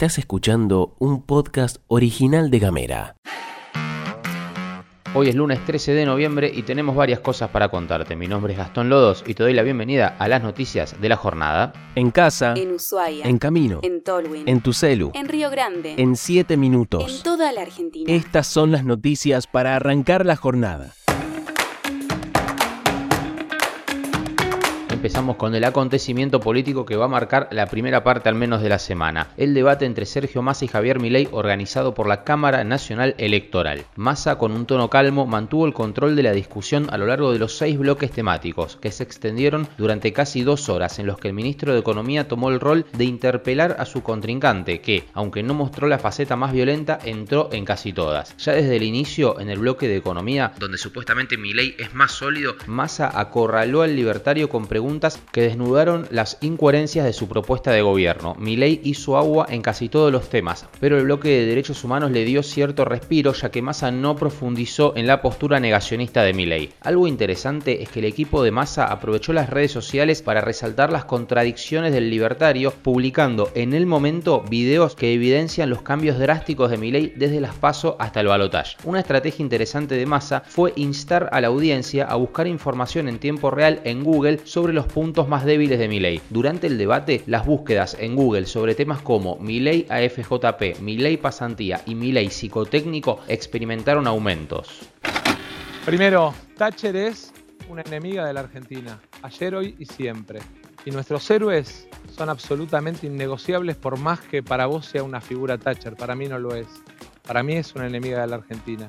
Estás escuchando un podcast original de Gamera. Hoy es lunes 13 de noviembre y tenemos varias cosas para contarte. Mi nombre es Gastón Lodos y te doy la bienvenida a las noticias de la jornada. En casa, En Ushuaia. en camino, En Tolwyn. en tu celu, En Río Grande. en 7 En minutos. toda la Argentina. Estas son las noticias para arrancar la jornada. Empezamos con el acontecimiento político que va a marcar la primera parte al menos de la semana. El debate entre Sergio Massa y Javier Milei organizado por la Cámara Nacional Electoral. Massa con un tono calmo mantuvo el control de la discusión a lo largo de los seis bloques temáticos que se extendieron durante casi dos horas en los que el ministro de Economía tomó el rol de interpelar a su contrincante que, aunque no mostró la faceta más violenta, entró en casi todas. Ya desde el inicio en el bloque de Economía, donde supuestamente Milei es más sólido, Massa acorraló al libertario con preguntas que desnudaron las incoherencias de su propuesta de gobierno. Milei hizo agua en casi todos los temas, pero el bloque de derechos humanos le dio cierto respiro ya que Massa no profundizó en la postura negacionista de Milei. Algo interesante es que el equipo de Massa aprovechó las redes sociales para resaltar las contradicciones del libertario, publicando en el momento videos que evidencian los cambios drásticos de Milei desde las PASO hasta el balotaje. Una estrategia interesante de Massa fue instar a la audiencia a buscar información en tiempo real en Google sobre los puntos más débiles de Milei. Durante el debate, las búsquedas en Google sobre temas como Milei AFJP, Milei pasantía y Milei psicotécnico experimentaron aumentos. Primero, Thatcher es una enemiga de la Argentina, ayer, hoy y siempre. Y nuestros héroes son absolutamente innegociables por más que para vos sea una figura Thatcher, para mí no lo es. Para mí es una enemiga de la Argentina.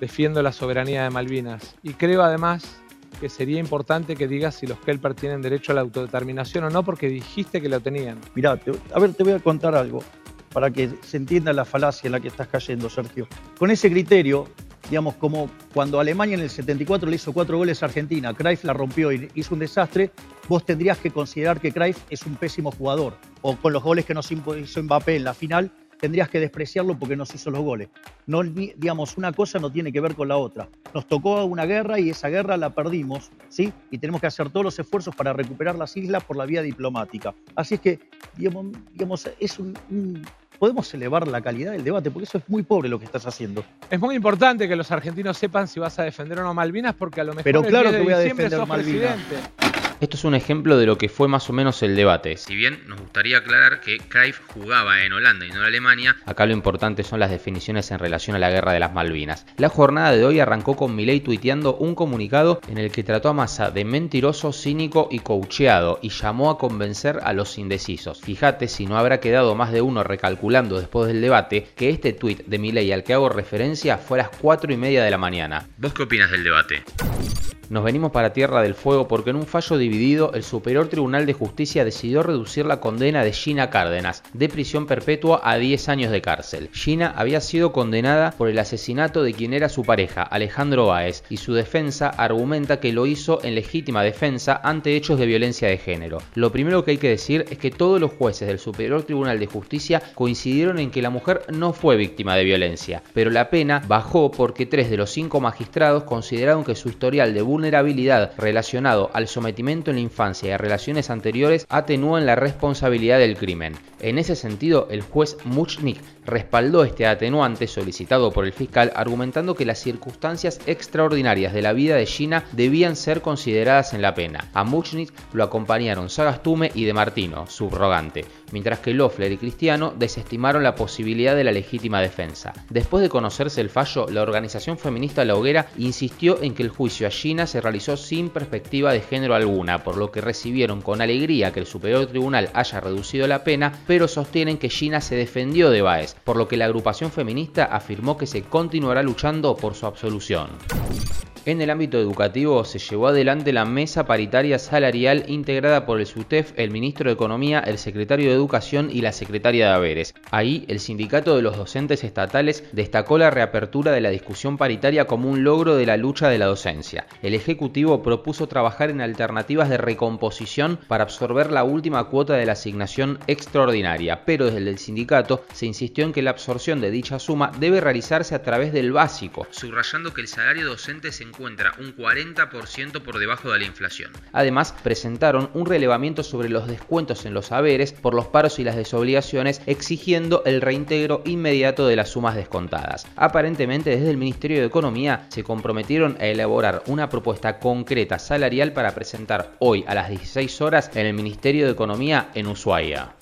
Defiendo la soberanía de Malvinas y creo además que sería importante que digas si los Kelper tienen derecho a la autodeterminación o no, porque dijiste que lo tenían. Mirá, a ver, te voy a contar algo para que se entienda la falacia en la que estás cayendo, Sergio. Con ese criterio, digamos, como cuando Alemania en el 74 le hizo cuatro goles a Argentina, Cruyff la rompió y hizo un desastre, vos tendrías que considerar que Cruyff es un pésimo jugador. O con los goles que nos hizo Mbappé en la final, tendrías que despreciarlo porque nos hizo los goles. No, digamos, una cosa no tiene que ver con la otra. Nos tocó una guerra y esa guerra la perdimos, ¿sí? Y tenemos que hacer todos los esfuerzos para recuperar las islas por la vía diplomática. Así es que, digamos, digamos es un, un- podemos elevar la calidad del debate, porque eso es muy pobre lo que estás haciendo. Es muy importante que los argentinos sepan si vas a defender o no Malvinas, porque a lo mejor Pero el claro 10 de que voy a defender sos Malvinas. presidente. Esto es un ejemplo de lo que fue más o menos el debate. Si bien nos gustaría aclarar que Cruyff jugaba en Holanda y no en Alemania, acá lo importante son las definiciones en relación a la guerra de las Malvinas. La jornada de hoy arrancó con Milei tuiteando un comunicado en el que trató a Massa de mentiroso, cínico y coacheado y llamó a convencer a los indecisos. Fíjate si no habrá quedado más de uno recalculando después del debate que este tuit de Milei al que hago referencia fue a las 4 y media de la mañana. ¿Vos qué opinas del debate? Nos venimos para Tierra del Fuego porque en un fallo dividido el Superior Tribunal de Justicia decidió reducir la condena de Gina Cárdenas de prisión perpetua a 10 años de cárcel. Gina había sido condenada por el asesinato de quien era su pareja, Alejandro Báez, y su defensa argumenta que lo hizo en legítima defensa ante hechos de violencia de género. Lo primero que hay que decir es que todos los jueces del Superior Tribunal de Justicia coincidieron en que la mujer no fue víctima de violencia, pero la pena bajó porque tres de los cinco magistrados consideraron que su historial de vulnerabilidad relacionado al sometimiento en la infancia y a relaciones anteriores atenúan la responsabilidad del crimen. En ese sentido, el juez Muchnik respaldó este atenuante solicitado por el fiscal argumentando que las circunstancias extraordinarias de la vida de Gina debían ser consideradas en la pena. A Muchnik lo acompañaron Sagastume y De Martino, subrogante, mientras que Loeffler y Cristiano desestimaron la posibilidad de la legítima defensa. Después de conocerse el fallo, la organización feminista La Hoguera insistió en que el juicio a Gina se realizó sin perspectiva de género alguna, por lo que recibieron con alegría que el Superior Tribunal haya reducido la pena, pero sostienen que Gina se defendió de Baez, por lo que la agrupación feminista afirmó que se continuará luchando por su absolución. En el ámbito educativo se llevó adelante la mesa paritaria salarial integrada por el SUTEF, el ministro de Economía, el secretario de Educación y la secretaria de Haberes. Ahí, el sindicato de los docentes estatales destacó la reapertura de la discusión paritaria como un logro de la lucha de la docencia. El Ejecutivo propuso trabajar en alternativas de recomposición para absorber la última cuota de la asignación extraordinaria, pero desde el sindicato se insistió en que la absorción de dicha suma debe realizarse a través del básico, subrayando que el salario docente se encuentra un 40% por debajo de la inflación. Además, presentaron un relevamiento sobre los descuentos en los haberes por los paros y las desobligaciones, exigiendo el reintegro inmediato de las sumas descontadas. Aparentemente, desde el Ministerio de Economía se comprometieron a elaborar una propuesta concreta salarial para presentar hoy a las 16 horas en el Ministerio de Economía en Ushuaia.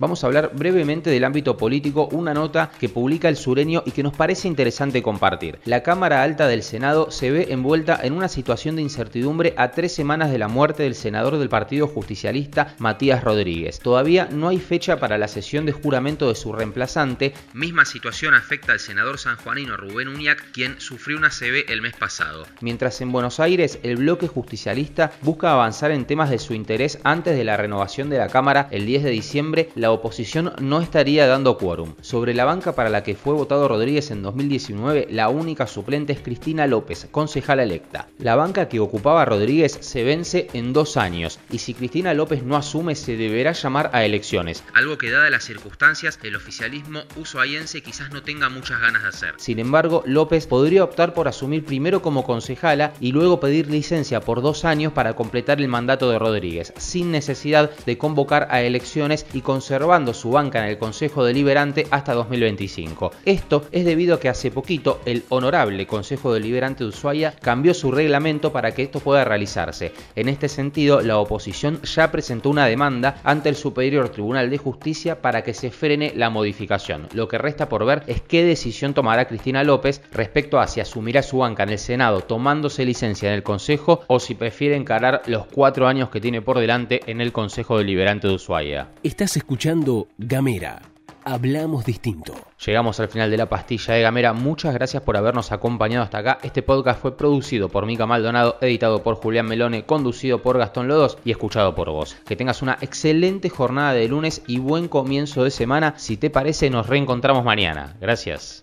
Vamos a hablar brevemente del ámbito político, una nota que publica el sureño y que nos parece interesante compartir. La Cámara Alta del Senado se ve envuelta en una situación de incertidumbre a tres semanas de la muerte del senador del Partido Justicialista, Matías Rodríguez. Todavía no hay fecha para la sesión de juramento de su reemplazante. Misma situación afecta al senador sanjuanino Rubén Uñac, quien sufrió una CB el mes pasado. Mientras en Buenos Aires el bloque justicialista busca avanzar en temas de su interés antes de la renovación de la Cámara el 10 de diciembre, la oposición no estaría dando quórum. Sobre la banca para la que fue votado Rodríguez en 2019, la única suplente es Cristina López, concejala electa. La banca que ocupaba Rodríguez se vence en dos años y si Cristina López no asume se deberá llamar a elecciones, algo que dadas las circunstancias el oficialismo usuayense quizás no tenga muchas ganas de hacer. Sin embargo, López podría optar por asumir primero como concejala y luego pedir licencia por dos años para completar el mandato de Rodríguez, sin necesidad de convocar a elecciones y conservar su banca en el Consejo Deliberante hasta 2025. Esto es debido a que hace poquito el honorable Consejo Deliberante de Ushuaia cambió su reglamento para que esto pueda realizarse. En este sentido, la oposición ya presentó una demanda ante el Superior Tribunal de Justicia para que se frene la modificación. Lo que resta por ver es qué decisión tomará Cristina López respecto a si asumirá su banca en el Senado tomándose licencia en el Consejo o si prefiere encarar los cuatro años que tiene por delante en el Consejo Deliberante de Ushuaia. Estás Gamera. Hablamos distinto. Llegamos al final de la pastilla de Gamera. Muchas gracias por habernos acompañado hasta acá. Este podcast fue producido por Mica Maldonado, editado por Julián Melone, conducido por Gastón Lodos y escuchado por vos. Que tengas una excelente jornada de lunes y buen comienzo de semana. Si te parece, nos reencontramos mañana. Gracias.